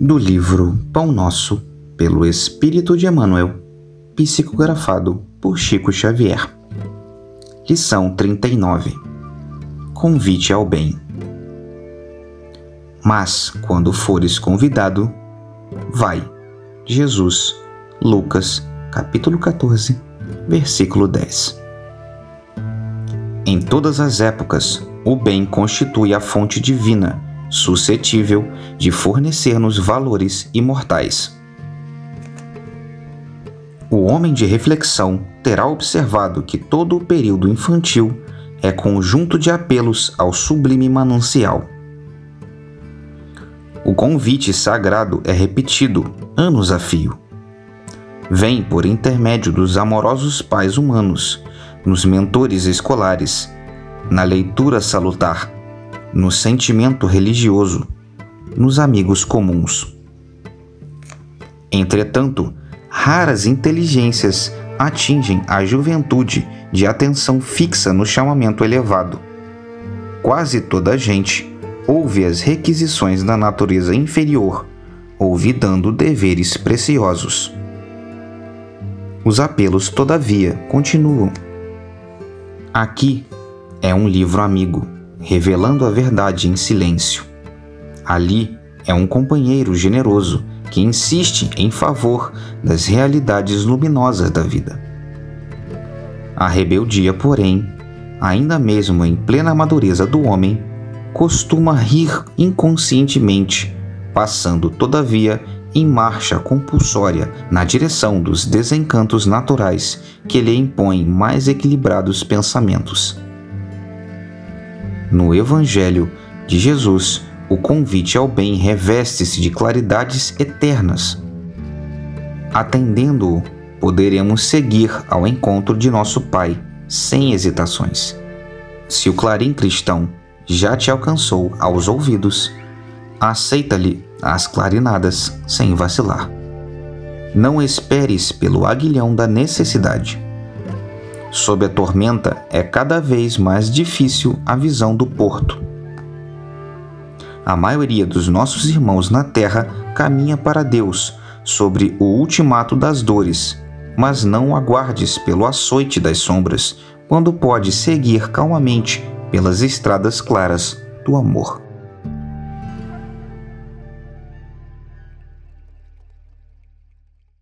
do livro Pão Nosso, pelo Espírito de Emmanuel, psicografado por Chico Xavier. Lição 39 Convite ao Bem. Mas, quando fores convidado, vai. Jesus, Lucas, capítulo 14, versículo 10. Em todas as épocas, o bem constitui a fonte divina suscetível de fornecer-nos valores imortais. O homem de reflexão terá observado que todo o período infantil é conjunto de apelos ao sublime manancial. O convite sagrado é repetido, anos a fio. Vem por intermédio dos amorosos pais humanos, nos mentores escolares, na leitura salutar no sentimento religioso, nos amigos comuns. Entretanto, raras inteligências atingem a juventude de atenção fixa no chamamento elevado. Quase toda a gente ouve as requisições da natureza inferior, olvidando deveres preciosos. Os apelos, todavia, continuam. Aqui é um livro amigo revelando a verdade em silêncio. Ali é um companheiro generoso que insiste em favor das realidades luminosas da vida. A rebeldia, porém, ainda mesmo em plena madureza do homem, costuma rir inconscientemente, passando, todavia, em marcha compulsória na direção dos desencantos naturais que lhe impõem mais equilibrados pensamentos. No Evangelho de Jesus, o convite ao bem reveste-se de claridades eternas. Atendendo-o, poderemos seguir ao encontro de nosso Pai, sem hesitações. Se o clarim cristão já te alcançou aos ouvidos, aceita-lhe as clarinadas sem vacilar. Não esperes pelo aguilhão da necessidade Sob a tormenta, é cada vez mais difícil a visão do porto. A maioria dos nossos irmãos na terra caminha para Deus sobre o ultimato das dores, mas não aguardes pelo açoite das sombras, quando pode seguir calmamente pelas estradas claras do amor.